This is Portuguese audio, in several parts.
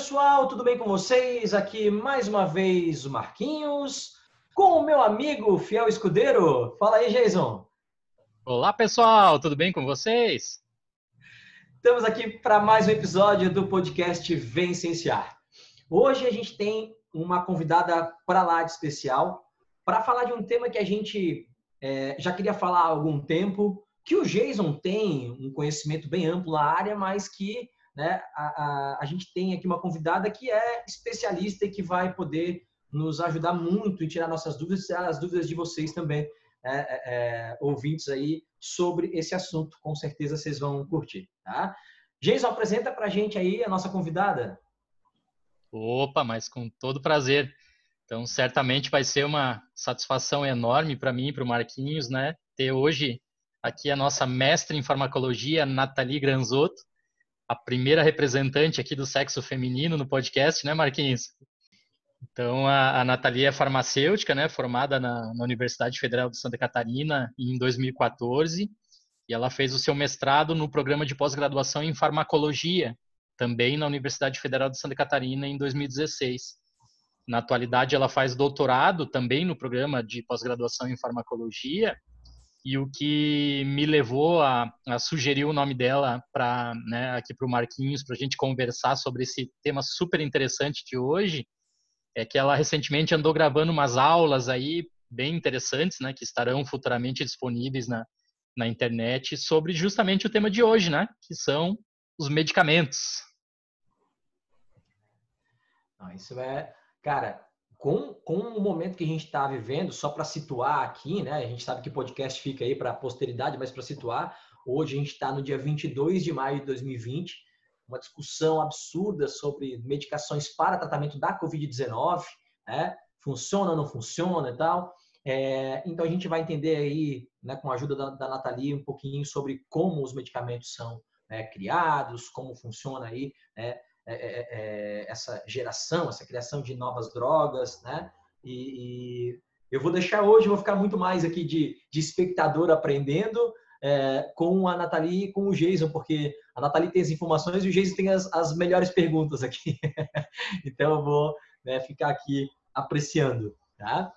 pessoal, tudo bem com vocês? Aqui mais uma vez o Marquinhos, com o meu amigo fiel escudeiro. Fala aí, Jason. Olá, pessoal, tudo bem com vocês? Estamos aqui para mais um episódio do podcast Vencenciar. Hoje a gente tem uma convidada para lá de especial para falar de um tema que a gente é, já queria falar há algum tempo, que o Jason tem um conhecimento bem amplo na área, mas que né, a, a, a gente tem aqui uma convidada que é especialista e que vai poder nos ajudar muito em tirar nossas dúvidas e as dúvidas de vocês também, é, é, é, ouvintes aí, sobre esse assunto. Com certeza vocês vão curtir, tá? Jason, apresenta para a gente aí a nossa convidada. Opa, mas com todo prazer. Então, certamente vai ser uma satisfação enorme para mim e para o Marquinhos, né? Ter hoje aqui a nossa mestre em farmacologia, Nathalie Granzotto, a primeira representante aqui do sexo feminino no podcast, né, Marquinhos? Então, a, a é farmacêutica, né, formada na, na, Universidade Federal de Santa Catarina em 2014, e ela fez o seu mestrado no programa de pós-graduação em farmacologia, também na Universidade Federal de Santa Catarina em 2016. Na atualidade, ela faz doutorado também no programa de pós-graduação em farmacologia e o que me levou a, a sugerir o nome dela para né, aqui para o Marquinhos para a gente conversar sobre esse tema super interessante de hoje é que ela recentemente andou gravando umas aulas aí bem interessantes, né, que estarão futuramente disponíveis na, na internet sobre justamente o tema de hoje, né, que são os medicamentos. Isso é, cara, com, com o momento que a gente está vivendo, só para situar aqui, né? A gente sabe que podcast fica aí para a posteridade, mas para situar, hoje a gente está no dia 22 de maio de 2020, uma discussão absurda sobre medicações para tratamento da Covid-19, né? Funciona ou não funciona e tal. É, então a gente vai entender aí, né, com a ajuda da, da Nathalie, um pouquinho sobre como os medicamentos são né, criados, como funciona aí, né, é, é, é, essa geração, essa criação de novas drogas, né? E, e, eu vou deixar hoje, vou ficar muito mais aqui de, de espectador aprendendo é, com a Nathalie e com o Jason, porque a Nathalie tem as informações e o Jason tem as, as melhores perguntas aqui. então eu vou né, ficar aqui apreciando, tá?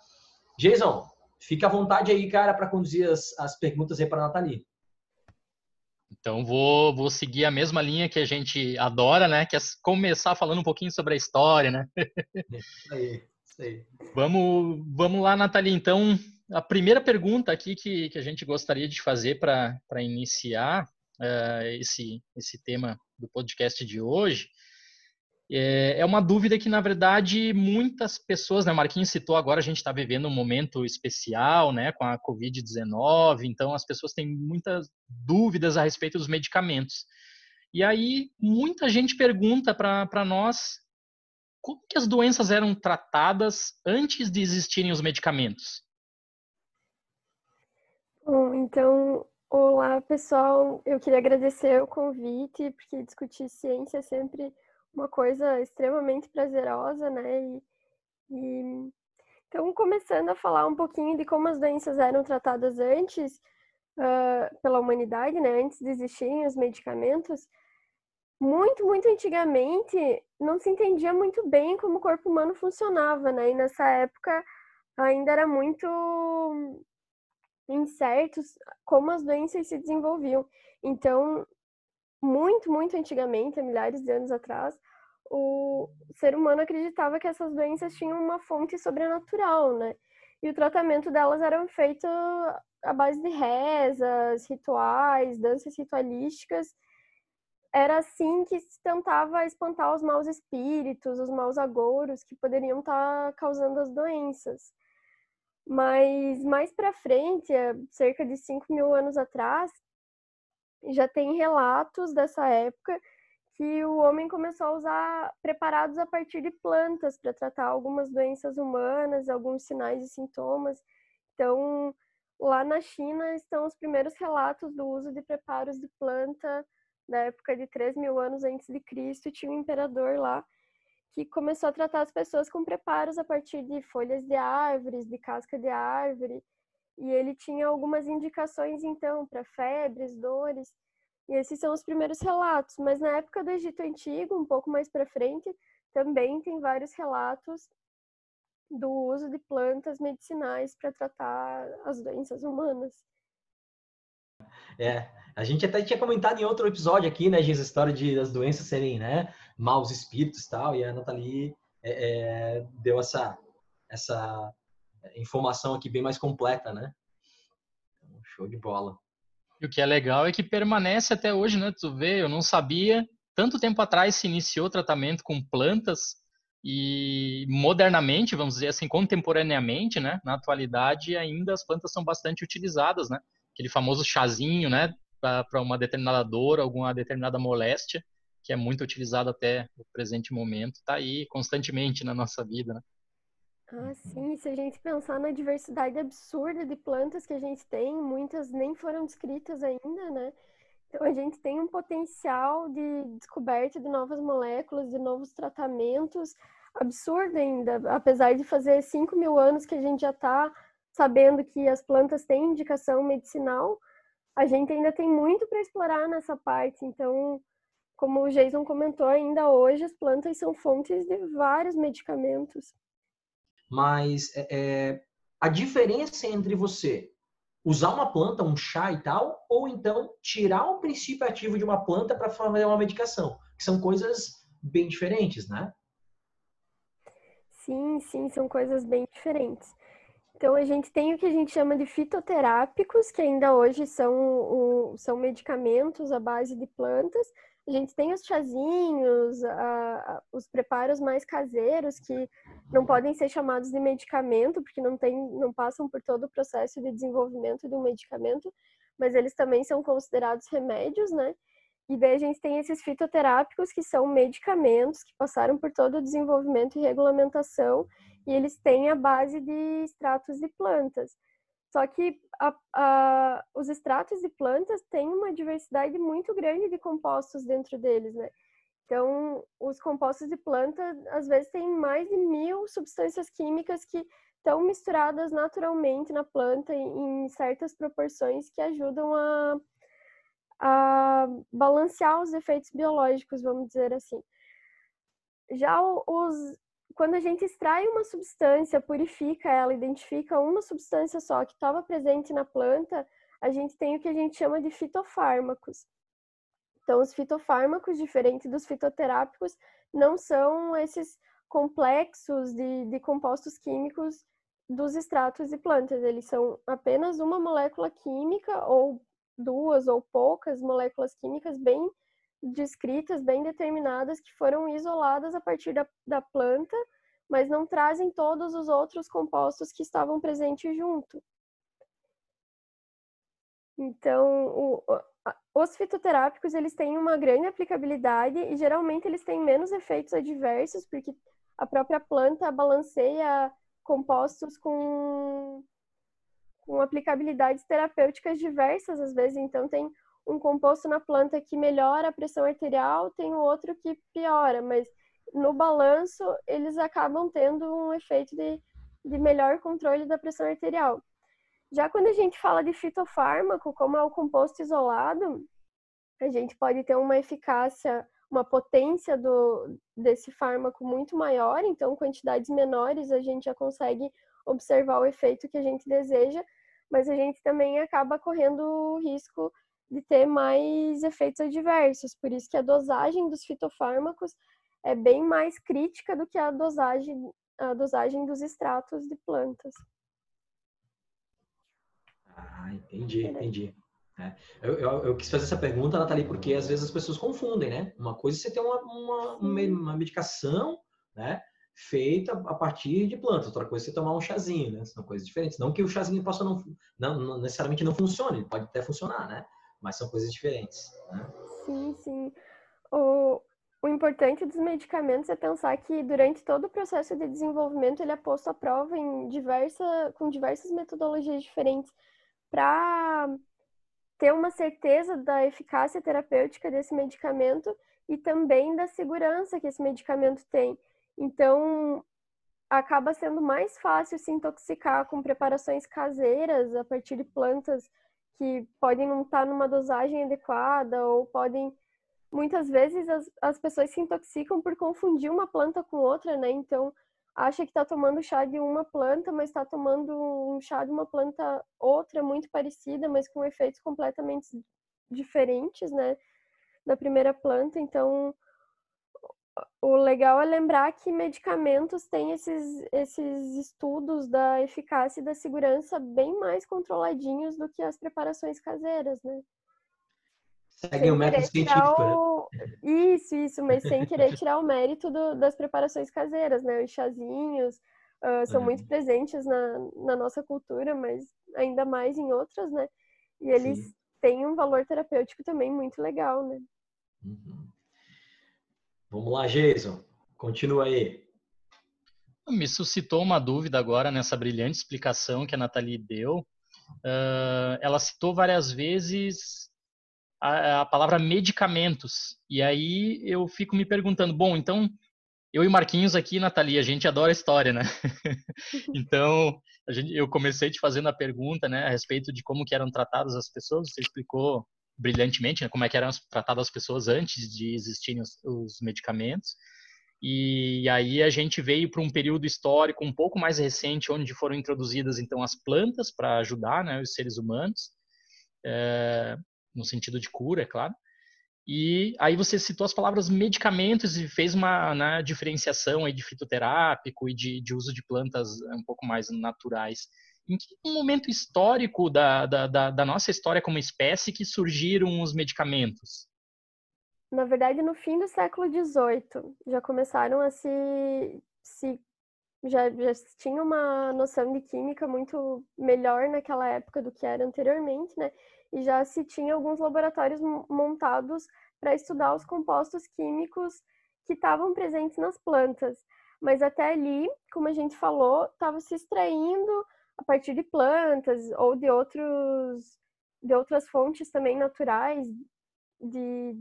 Jason, fica à vontade aí, cara, para conduzir as, as perguntas aí para a Nathalie. Então vou, vou seguir a mesma linha que a gente adora, né? Que é começar falando um pouquinho sobre a história, né? Isso aí, isso aí. Vamos, vamos lá, Nathalie. Então, a primeira pergunta aqui que, que a gente gostaria de fazer para iniciar uh, esse, esse tema do podcast de hoje é, é uma dúvida que, na verdade, muitas pessoas, né? O Marquinhos citou agora, a gente está vivendo um momento especial, né? Com a Covid-19, então as pessoas têm muitas dúvidas a respeito dos medicamentos. E aí, muita gente pergunta para nós como que as doenças eram tratadas antes de existirem os medicamentos. Bom, então, olá pessoal, eu queria agradecer o convite, porque discutir ciência é sempre uma coisa extremamente prazerosa, né? E, e, então, começando a falar um pouquinho de como as doenças eram tratadas antes uh, pela humanidade, né? Antes de existirem os medicamentos, muito, muito antigamente não se entendia muito bem como o corpo humano funcionava, né? E nessa época ainda era muito incertos como as doenças se desenvolviam. Então, muito, muito antigamente, há milhares de anos atrás, o ser humano acreditava que essas doenças tinham uma fonte sobrenatural, né? E o tratamento delas era feito à base de rezas, rituais, danças ritualísticas. Era assim que se tentava espantar os maus espíritos, os maus agouros que poderiam estar causando as doenças. Mas mais para frente, cerca de 5 mil anos atrás, já tem relatos dessa época que o homem começou a usar preparados a partir de plantas para tratar algumas doenças humanas, alguns sinais e sintomas. Então, lá na China estão os primeiros relatos do uso de preparos de planta da época de 3 mil anos antes de Cristo. Tinha um imperador lá que começou a tratar as pessoas com preparos a partir de folhas de árvores, de casca de árvore. E ele tinha algumas indicações, então, para febres, dores. E esses são os primeiros relatos. Mas na época do Egito Antigo, um pouco mais para frente, também tem vários relatos do uso de plantas medicinais para tratar as doenças humanas. É, a gente até tinha comentado em outro episódio aqui, né, Giz, a história de, das doenças serem, né, maus espíritos e tal, e a Nathalie é, é, deu essa, essa informação aqui bem mais completa, né? Então, show de bola. E o que é legal é que permanece até hoje, né? Tu vê, eu não sabia, tanto tempo atrás se iniciou tratamento com plantas e modernamente, vamos dizer assim, contemporaneamente, né? Na atualidade ainda as plantas são bastante utilizadas, né? Aquele famoso chazinho, né? Para uma determinada dor, alguma determinada moléstia, que é muito utilizado até o presente momento, está aí constantemente na nossa vida, né? Ah, sim. Se a gente pensar na diversidade absurda de plantas que a gente tem, muitas nem foram descritas ainda, né? Então a gente tem um potencial de descoberta de novas moléculas, de novos tratamentos absurdo ainda, apesar de fazer 5 mil anos que a gente já está sabendo que as plantas têm indicação medicinal, a gente ainda tem muito para explorar nessa parte. Então, como o Jason comentou, ainda hoje as plantas são fontes de vários medicamentos. Mas é, é, a diferença entre você usar uma planta, um chá e tal, ou então tirar o princípio ativo de uma planta para fazer uma medicação, que são coisas bem diferentes, né? Sim, sim, são coisas bem diferentes. Então, a gente tem o que a gente chama de fitoterápicos, que ainda hoje são, o, são medicamentos à base de plantas, a gente tem os chazinhos, os preparos mais caseiros que não podem ser chamados de medicamento porque não tem, não passam por todo o processo de desenvolvimento de um medicamento, mas eles também são considerados remédios, né? E daí a gente tem esses fitoterápicos que são medicamentos que passaram por todo o desenvolvimento e regulamentação e eles têm a base de extratos de plantas. Só que a, a, os extratos de plantas têm uma diversidade muito grande de compostos dentro deles, né? Então, os compostos de planta, às vezes, têm mais de mil substâncias químicas que estão misturadas naturalmente na planta em, em certas proporções que ajudam a, a balancear os efeitos biológicos, vamos dizer assim. Já os, quando a gente extrai uma substância, purifica ela, identifica uma substância só que estava presente na planta, a gente tem o que a gente chama de fitofármacos. Então, os fitofármacos, diferente dos fitoterápicos, não são esses complexos de, de compostos químicos dos extratos de plantas. Eles são apenas uma molécula química, ou duas ou poucas moléculas químicas bem descritas, bem determinadas, que foram isoladas a partir da, da planta, mas não trazem todos os outros compostos que estavam presentes junto. Então, o, os fitoterápicos, eles têm uma grande aplicabilidade e geralmente eles têm menos efeitos adversos, porque a própria planta balanceia compostos com, com aplicabilidades terapêuticas diversas, às vezes. Então, tem um composto na planta que melhora a pressão arterial, tem outro que piora, mas no balanço eles acabam tendo um efeito de, de melhor controle da pressão arterial. Já quando a gente fala de fitofármaco, como é o composto isolado, a gente pode ter uma eficácia, uma potência do, desse fármaco muito maior, então quantidades menores a gente já consegue observar o efeito que a gente deseja, mas a gente também acaba correndo o risco de ter mais efeitos adversos. Por isso que a dosagem dos fitofármacos é bem mais crítica do que a dosagem, a dosagem dos extratos de plantas. Ah, entendi, entendi. É. Eu, eu, eu, quis fazer essa pergunta, Nathalie, porque às vezes as pessoas confundem, né? Uma coisa é você ter uma, uma, uma medicação, né? Feita a partir de plantas, outra coisa é você tomar um chazinho, né? São coisas diferentes. Não que o chazinho possa não, não, não necessariamente não funcione, pode até funcionar, né? Mas são coisas diferentes. Né? Sim, sim. O, o importante dos medicamentos é pensar que durante todo o processo de desenvolvimento ele é posto à prova em diversa, com diversas metodologias diferentes para ter uma certeza da eficácia terapêutica desse medicamento e também da segurança que esse medicamento tem. Então, acaba sendo mais fácil se intoxicar com preparações caseiras a partir de plantas que podem não estar numa dosagem adequada ou podem muitas vezes as, as pessoas se intoxicam por confundir uma planta com outra, né? Então, acha que está tomando chá de uma planta, mas está tomando um chá de uma planta outra, muito parecida, mas com efeitos completamente diferentes, né? Da primeira planta. Então, o legal é lembrar que medicamentos têm esses, esses estudos da eficácia e da segurança bem mais controladinhos do que as preparações caseiras, né? Seguem o método científico, né? o... Isso, isso, mas sem querer tirar o mérito do, das preparações caseiras, né? Os chazinhos uh, são uhum. muito presentes na, na nossa cultura, mas ainda mais em outras, né? E eles Sim. têm um valor terapêutico também muito legal, né? Uhum. Vamos lá, Jason. Continua aí. Me suscitou uma dúvida agora nessa brilhante explicação que a Nathalie deu. Uh, ela citou várias vezes a, a, palavra medicamentos. E aí eu fico me perguntando, bom, então eu e Marquinhos aqui, Nathalie, a gente adora história, né? então, gente, eu comecei te fazendo a pergunta, né, a respeito de como que eram tratadas as pessoas. Você explicou brilhantemente, né, como é que eram tratadas as pessoas antes de existirem os, os medicamentos. E aí a gente veio para um período histórico um pouco mais recente, onde foram introduzidas então as plantas para ajudar né, os seres humanos, é, no sentido de cura, é claro. E aí você citou as palavras medicamentos e fez uma né, diferenciação aí de fitoterápico e de, de uso de plantas um pouco mais naturais em que momento histórico da, da, da, da nossa história como espécie que surgiram os medicamentos? Na verdade, no fim do século XVIII, já começaram a se, se já, já tinha uma noção de química muito melhor naquela época do que era anteriormente, né? E já se tinha alguns laboratórios montados para estudar os compostos químicos que estavam presentes nas plantas. Mas até ali, como a gente falou, estava se extraindo a partir de plantas ou de outros de outras fontes também naturais de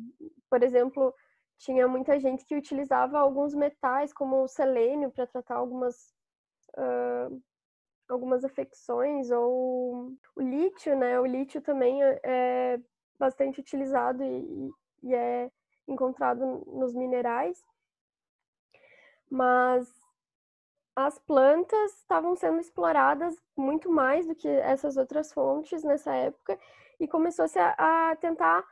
por exemplo tinha muita gente que utilizava alguns metais como o selênio para tratar algumas uh, algumas afecções ou o lítio né? O lítio também é, é bastante utilizado e, e é encontrado nos minerais. Mas as plantas estavam sendo exploradas muito mais do que essas outras fontes nessa época e começou-se a, a, tentar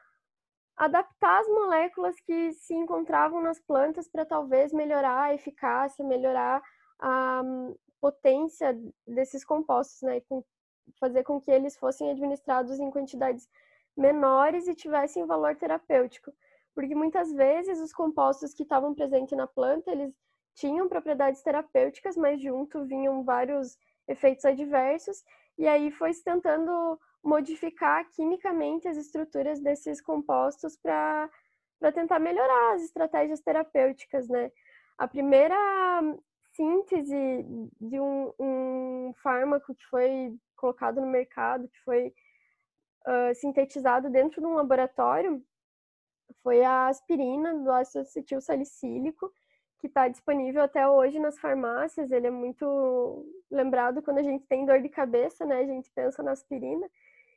adaptar as moléculas que se encontravam nas plantas para talvez melhorar a eficácia, melhorar a um, potência desses compostos, né, com, fazer com que eles fossem administrados em quantidades menores e tivessem valor terapêutico, porque muitas vezes os compostos que estavam presentes na planta eles tinham propriedades terapêuticas, mas junto vinham vários efeitos adversos, e aí foi se tentando modificar quimicamente as estruturas desses compostos para tentar melhorar as estratégias terapêuticas, né? A primeira síntese de um, um fármaco que foi colocado no mercado, que foi uh, sintetizado dentro de um laboratório, foi a aspirina do ácido acetil salicílico, que está disponível até hoje nas farmácias. Ele é muito lembrado quando a gente tem dor de cabeça, né? A gente pensa na aspirina.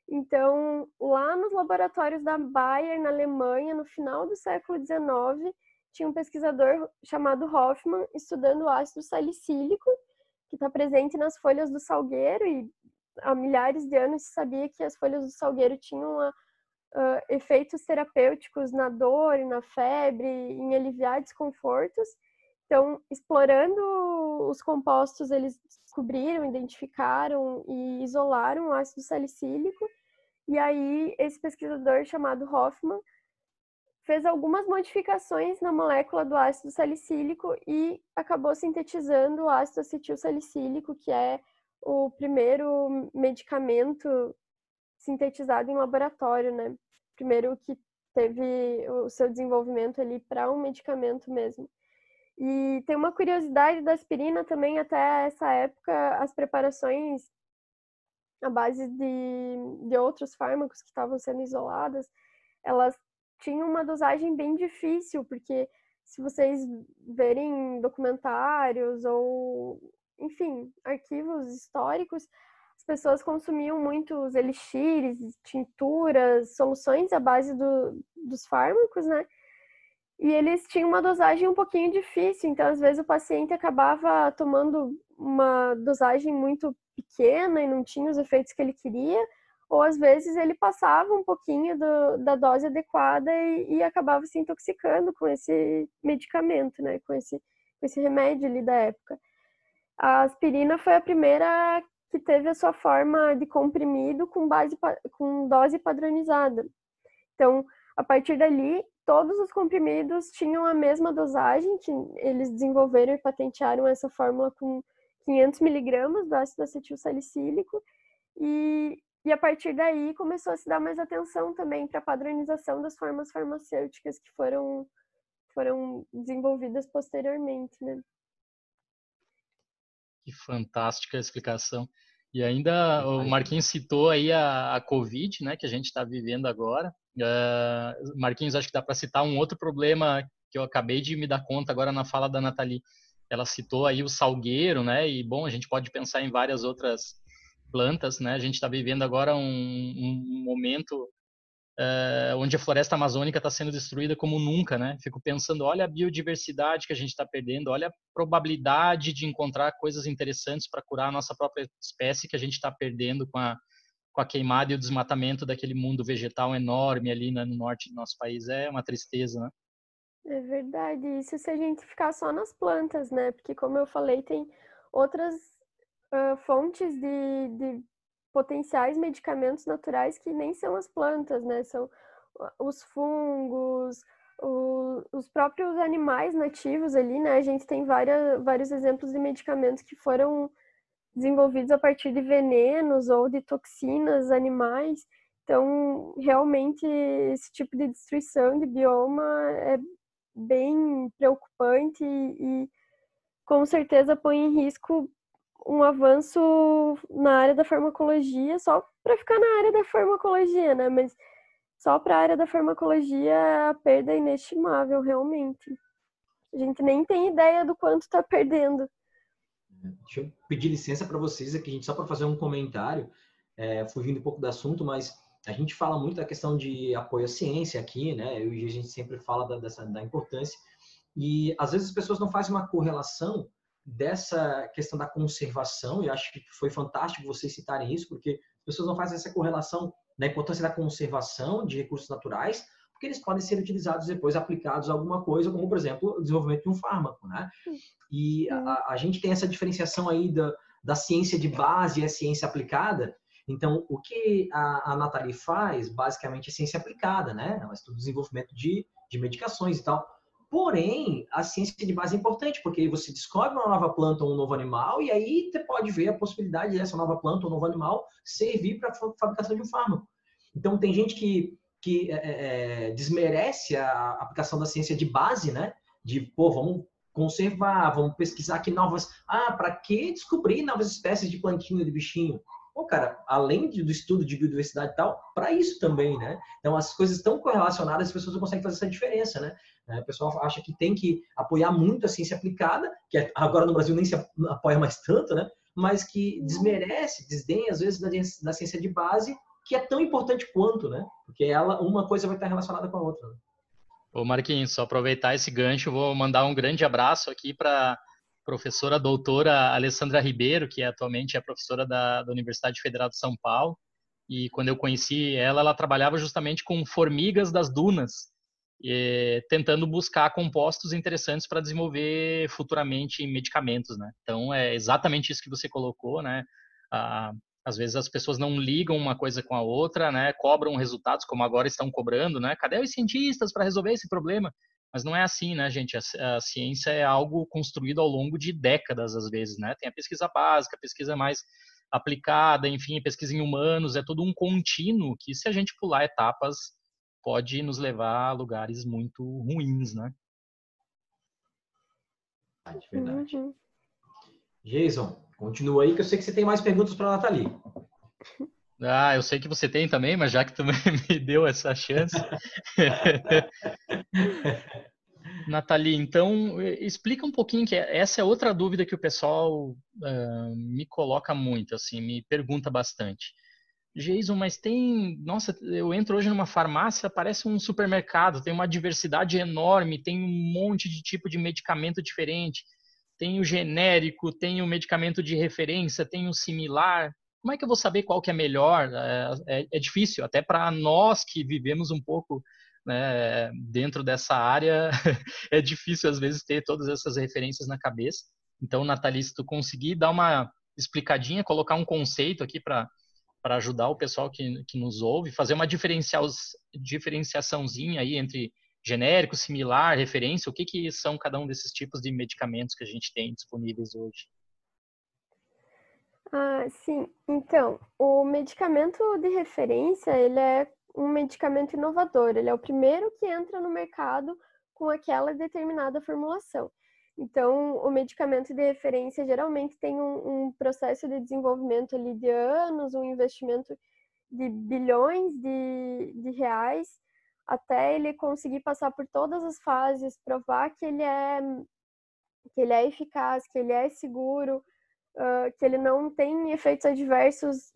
Então, lá nos laboratórios da Bayer, na Alemanha, no final do século XIX, tinha um pesquisador chamado Hoffman estudando o ácido salicílico, que está presente nas folhas do salgueiro, e há milhares de anos se sabia que as folhas do salgueiro tinham uma, uh, efeitos terapêuticos na dor, na febre, em aliviar desconfortos. Então, explorando os compostos, eles descobriram, identificaram e isolaram o ácido salicílico. E aí, esse pesquisador chamado Hoffman fez algumas modificações na molécula do ácido salicílico e acabou sintetizando o ácido acetil salicílico, que é o primeiro medicamento sintetizado em laboratório, né? Primeiro que teve o seu desenvolvimento ali para um medicamento mesmo. E tem uma curiosidade da aspirina também, até essa época, as preparações à base de, de outros fármacos que estavam sendo isoladas, elas tinham uma dosagem bem difícil, porque se vocês verem documentários ou, enfim, arquivos históricos, as pessoas consumiam muitos elixires, tinturas, soluções à base do, dos fármacos, né? E eles tinham uma dosagem um pouquinho difícil, então às vezes o paciente acabava tomando uma dosagem muito pequena e não tinha os efeitos que ele queria, ou às vezes ele passava um pouquinho do, da dose adequada e, e, acabava se intoxicando com esse medicamento, né, com esse, com esse remédio ali da época. A aspirina foi a primeira que teve a sua forma de comprimido com base com dose padronizada. Então, a partir dali, todos os comprimidos tinham a mesma dosagem, que eles desenvolveram e patentearam essa fórmula com 500 miligramas do ácido acetil salicílico, e, e a partir daí começou a se dar mais atenção também para a padronização das formas farmacêuticas que foram, foram desenvolvidas posteriormente, né? Que fantástica explicação. E ainda o Marquinhos citou aí a, a Covid, né, que a gente está vivendo agora. Uh, Marquinhos, acho que dá para citar um outro problema que eu acabei de me dar conta agora na fala da Nathalie. Ela citou aí o salgueiro, né? E bom, a gente pode pensar em várias outras plantas, né? A gente está vivendo agora um, um momento uh, onde a floresta amazônica está sendo destruída como nunca, né? Fico pensando, olha a biodiversidade que a gente está perdendo, olha a probabilidade de encontrar coisas interessantes para curar a nossa própria espécie que a gente está perdendo com a com a queimada e o desmatamento daquele mundo vegetal enorme ali né, no norte do nosso país é uma tristeza, né? É verdade. Isso se a gente ficar só nas plantas, né? Porque, como eu falei, tem outras uh, fontes de, de potenciais medicamentos naturais que nem são as plantas, né? São os fungos, o, os próprios animais nativos ali, né? A gente tem várias, vários exemplos de medicamentos que foram desenvolvidos a partir de venenos ou de toxinas animais. Então, realmente, esse tipo de destruição de bioma é bem preocupante e, e com certeza põe em risco um avanço na área da farmacologia, só para ficar na área da farmacologia, né? Mas só para a área da farmacologia a perda é inestimável, realmente. A gente nem tem ideia do quanto está perdendo. Deixa eu pedir licença para vocês aqui, gente, só para fazer um comentário, é, fugindo um pouco do assunto, mas a gente fala muito da questão de apoio à ciência aqui, né? Eu e a gente sempre fala da, dessa, da importância. E às vezes as pessoas não fazem uma correlação dessa questão da conservação, e acho que foi fantástico vocês citarem isso, porque as pessoas não fazem essa correlação da importância da conservação de recursos naturais porque eles podem ser utilizados depois aplicados a alguma coisa, como por exemplo o desenvolvimento de um fármaco, né? E a, a gente tem essa diferenciação aí da, da ciência de base e a ciência aplicada. Então, o que a, a Nathalie faz, basicamente, é ciência aplicada, né? Ela estuda o desenvolvimento de, de medicações e tal. Porém, a ciência de base é importante, porque você descobre uma nova planta ou um novo animal, e aí você pode ver a possibilidade dessa nova planta ou novo animal servir para a fabricação de um fármaco. Então, tem gente que que é, é, é, desmerece a aplicação da ciência de base, né? De, pô, vamos conservar, vamos pesquisar aqui novas. Ah, para que descobrir novas espécies de plantinho, de bichinho? Pô, cara, além do estudo de biodiversidade e tal, para isso também, né? Então, as coisas estão correlacionadas, as pessoas não conseguem fazer essa diferença, né? É, o pessoal acha que tem que apoiar muito a ciência aplicada, que agora no Brasil nem se apoia mais tanto, né? Mas que desmerece, desdenha, às vezes, da ciência de base que é tão importante quanto, né? Porque ela, uma coisa vai estar relacionada com a outra. Né? Ô Marquinhos, só aproveitar esse gancho, vou mandar um grande abraço aqui para professora doutora Alessandra Ribeiro, que atualmente é professora da, da Universidade Federal de São Paulo. E quando eu conheci ela, ela trabalhava justamente com formigas das dunas, e, tentando buscar compostos interessantes para desenvolver futuramente medicamentos, né? Então é exatamente isso que você colocou, né? A, às vezes as pessoas não ligam uma coisa com a outra, né? Cobram resultados como agora estão cobrando, né? Cadê os cientistas para resolver esse problema? Mas não é assim, né, gente? A, a, ciência é algo construído ao longo de décadas, às vezes, né? Tem a pesquisa básica, a pesquisa mais aplicada, enfim, pesquisa em humanos, é todo um contínuo que, se a gente pular etapas, pode nos levar a lugares muito ruins, né? Verdade. Uhum. Jason, Continua aí, que eu sei que você tem mais perguntas para a Nathalie. Ah, eu sei que você tem também, mas já que tu me deu essa chance. Nathalie, então explica um pouquinho que essa é outra dúvida que o pessoal uh, me coloca muito, assim, me pergunta bastante. Jason, mas tem. Nossa, eu entro hoje numa farmácia, parece um supermercado, tem uma diversidade enorme, tem um monte de tipo de medicamento diferente. Tem o genérico, tem o medicamento de referência, tem o similar. Como é que eu vou saber qual que é melhor? É, é, é difícil, até para nós que vivemos um pouco né, dentro dessa área, é difícil às vezes ter todas essas referências na cabeça. Então, Nathalie, se tu conseguir dar uma explicadinha, colocar um conceito aqui para para ajudar o pessoal que, que nos ouve, fazer uma diferenciaçãozinha aí entre genérico, similar, referência, o que, que são cada um desses tipos de medicamentos que a gente tem disponíveis hoje? Ah, sim. Então, o medicamento de referência, ele é um medicamento inovador. Ele é o primeiro que entra no mercado com aquela determinada formulação. Então, o medicamento de referência geralmente tem um, um, processo de desenvolvimento ali de anos, um investimento de bilhões de, de reais, até ele conseguir passar por todas as fases, provar que ele é, que ele é eficaz, que ele é seguro, uh, que ele não tem efeitos adversos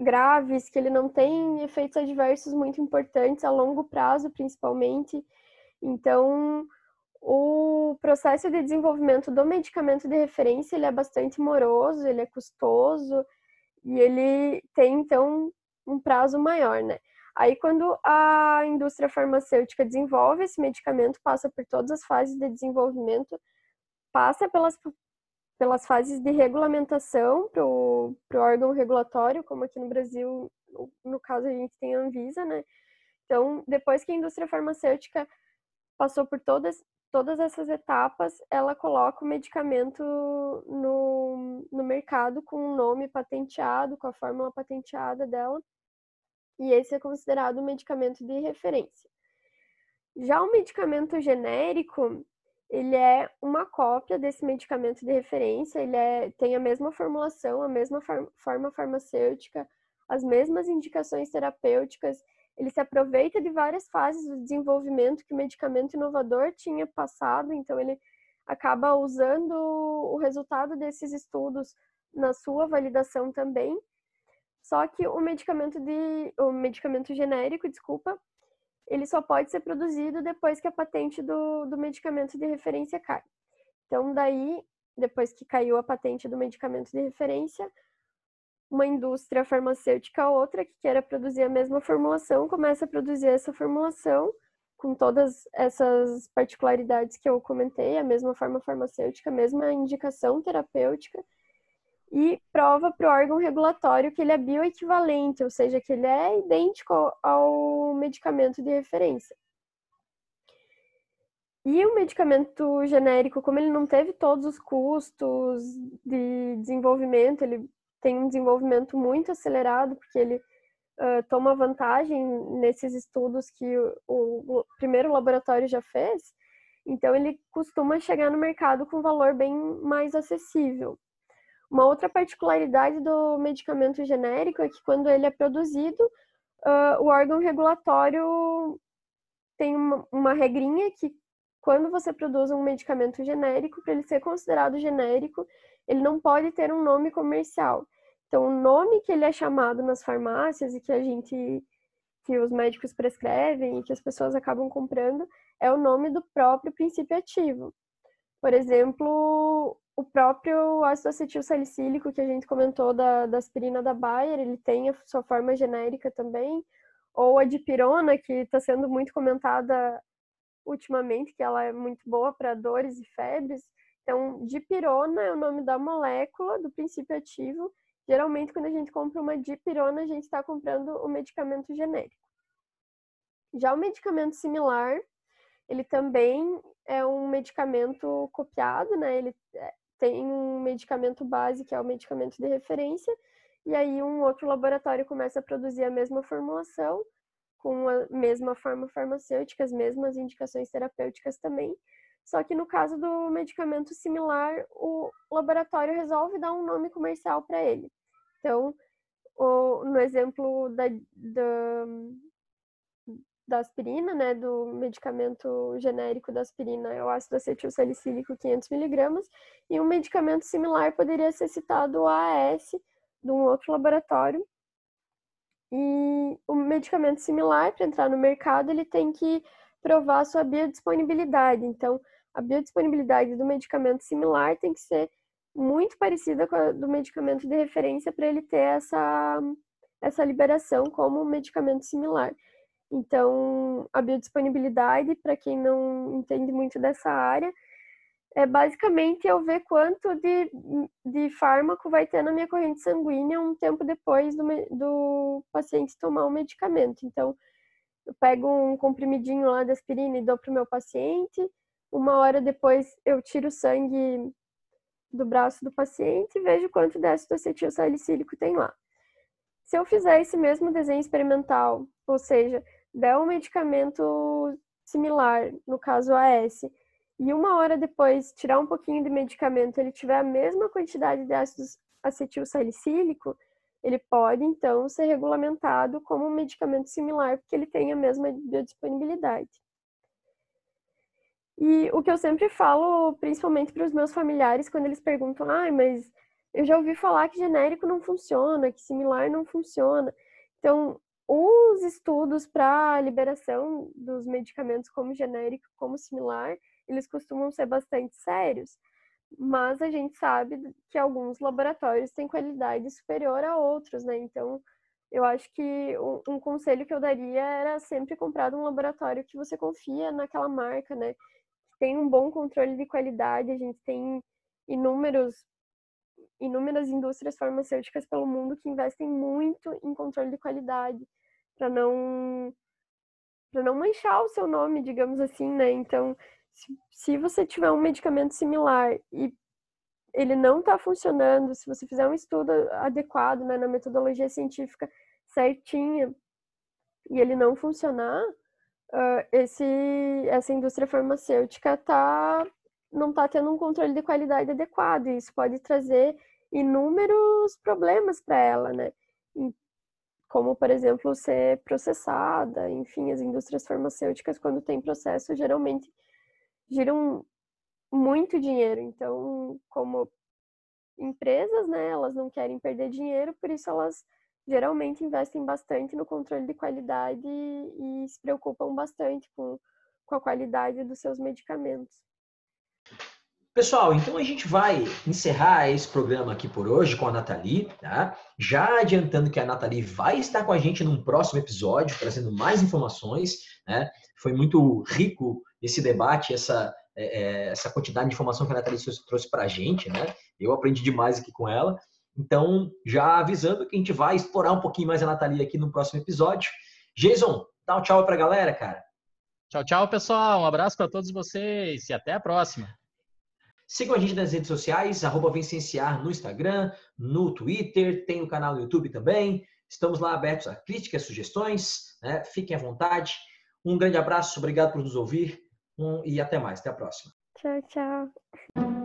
graves, que ele não tem efeitos adversos muito importantes a longo prazo, principalmente. Então, o processo de desenvolvimento do medicamento de referência ele é bastante moroso, ele é custoso e ele tem então um prazo maior, né? Aí quando a indústria farmacêutica desenvolve esse medicamento, passa por todas as fases de desenvolvimento, passa pelas, pelas fases de regulamentação para o órgão regulatório, como aqui no Brasil, no, caso a gente tem a Anvisa, né? Então, depois que a indústria farmacêutica passou por todas, todas essas etapas, ela coloca o medicamento no, no mercado com um nome patenteado, com a fórmula patenteada dela, e esse é considerado um medicamento de referência. Já o medicamento genérico, ele é uma cópia desse medicamento de referência, ele é, tem a mesma formulação, a mesma forma farmacêutica, as mesmas indicações terapêuticas ele se aproveita de várias fases do desenvolvimento que o medicamento inovador tinha passado, então ele acaba usando o resultado desses estudos na sua validação também. Só que o medicamento de o medicamento genérico, desculpa, ele só pode ser produzido depois que a patente do, do medicamento de referência cai. Então, daí, depois que caiu a patente do medicamento de referência, uma indústria farmacêutica outra que queira produzir a mesma formulação, começa a produzir essa formulação com todas essas particularidades que eu comentei, a mesma forma farmacêutica, a mesma indicação terapêutica, e prova para o órgão regulatório que ele é bioequivalente, ou seja, que ele é idêntico ao medicamento de referência. E o medicamento genérico, como ele não teve todos os custos de desenvolvimento, ele tem um desenvolvimento muito acelerado, porque ele uh, toma vantagem nesses estudos que o, o, primeiro laboratório já fez, então ele costuma chegar no mercado com valor bem mais acessível. Uma outra particularidade do medicamento genérico é que quando ele é produzido, uh, o órgão regulatório tem uma, uma regrinha que quando você produz um medicamento genérico, para ele ser considerado genérico, ele não pode ter um nome comercial. Então, o nome que ele é chamado nas farmácias e que a gente, que os médicos prescrevem e que as pessoas acabam comprando, é o nome do próprio princípio ativo. Por exemplo, o próprio ácido acetil salicílico que a gente comentou da, da aspirina da Bayer, ele tem a sua forma genérica também, ou a dipirona, que está sendo muito comentada ultimamente, que ela é muito boa para dores e febres. Então, dipirona é o nome da molécula do princípio ativo. Geralmente, quando a gente compra uma dipirona, a gente está comprando o medicamento genérico. Já o medicamento similar, ele também é um medicamento copiado, né? Ele é, tem um medicamento base, que é o medicamento de referência, e aí um outro laboratório começa a produzir a mesma formulação, com a mesma forma farmacêutica, as mesmas indicações terapêuticas também. Só que no caso do medicamento similar, o laboratório resolve dar um nome comercial para ele. Então, o, no exemplo da, da, da, aspirina, né, do medicamento genérico da aspirina, é o ácido acetil salicílico 500 miligramas, e um medicamento similar poderia ser citado o AAS, de um outro laboratório, E o medicamento similar, para entrar no mercado, ele tem que provar sua biodisponibilidade. Então, a biodisponibilidade do medicamento similar tem que ser muito parecida com a do medicamento de referência para ele ter essa, essa liberação como um medicamento similar. Então, a biodisponibilidade, para quem não entende muito dessa área, é basicamente eu ver quanto de, de fármaco vai ter na minha corrente sanguínea um tempo depois do, do paciente tomar o medicamento. Então, eu pego um comprimidinho lá de aspirina e dou para o meu paciente, uma hora depois eu tiro o sangue do braço do paciente e vejo quanto de ácido acetil salicílico tem lá. Se eu fizer esse mesmo desenho experimental, ou seja, der um medicamento similar, no caso AS, e uma hora depois tirar um pouquinho de medicamento, ele tiver a mesma quantidade de ácido acetil salicílico, ele pode então ser regulamentado como um medicamento similar, porque ele tem a mesma biodisponibilidade. E o que eu sempre falo, principalmente para os meus familiares, quando eles perguntam, ah, mas eu já ouvi falar que genérico não funciona, que similar não funciona. Então, os estudos para liberação dos medicamentos como genérico, como similar, eles costumam ser bastante sérios, mas a gente sabe que alguns laboratórios têm qualidade superior a outros, né? Então, eu acho que um, um conselho que eu daria era sempre comprar um laboratório que você confia naquela marca, né? Que tem um bom controle de qualidade, a gente tem inúmeros inúmeras indústrias farmacêuticas pelo mundo que investem muito em controle de qualidade para não para não manchar o seu nome, digamos assim, né? Então, se, se você tiver um medicamento similar e ele não está funcionando, se você fizer um estudo adequado, né, na metodologia científica certinha, e ele não funcionar, uh, esse, essa indústria farmacêutica tá, não está tendo um controle de qualidade adequado, e isso pode trazer inúmeros problemas para ela, né? como, por exemplo, ser processada, enfim, as indústrias farmacêuticas, quando tem processo, geralmente giram muito dinheiro. Então, como empresas, né, elas não querem perder dinheiro, por isso elas geralmente investem bastante no controle de qualidade e, e se preocupam bastante com, com a qualidade dos seus medicamentos. Pessoal, então a gente vai encerrar esse programa aqui por hoje com a Nathalie, tá? Já adiantando que a Nathalie vai estar com a gente num próximo episódio, trazendo mais informações, né? Foi muito rico esse debate, essa, é, é essa quantidade de informação que a Nathalie trouxe para a gente, né? Eu aprendi demais aqui com ela. Então, já avisando que a gente vai explorar um pouquinho mais a Nathalie aqui no próximo episódio. Jason, dá um tchau para a galera, cara. Tchau, tchau, pessoal. Um abraço para todos vocês e até a próxima. Sigam a gente nas redes sociais, arroba no Instagram, no Twitter, tem o canal no YouTube também. Estamos lá abertos a críticas, sugestões, né? fiquem à vontade. Um grande abraço, obrigado por nos ouvir um, e até mais. Até a próxima. Tchau, tchau.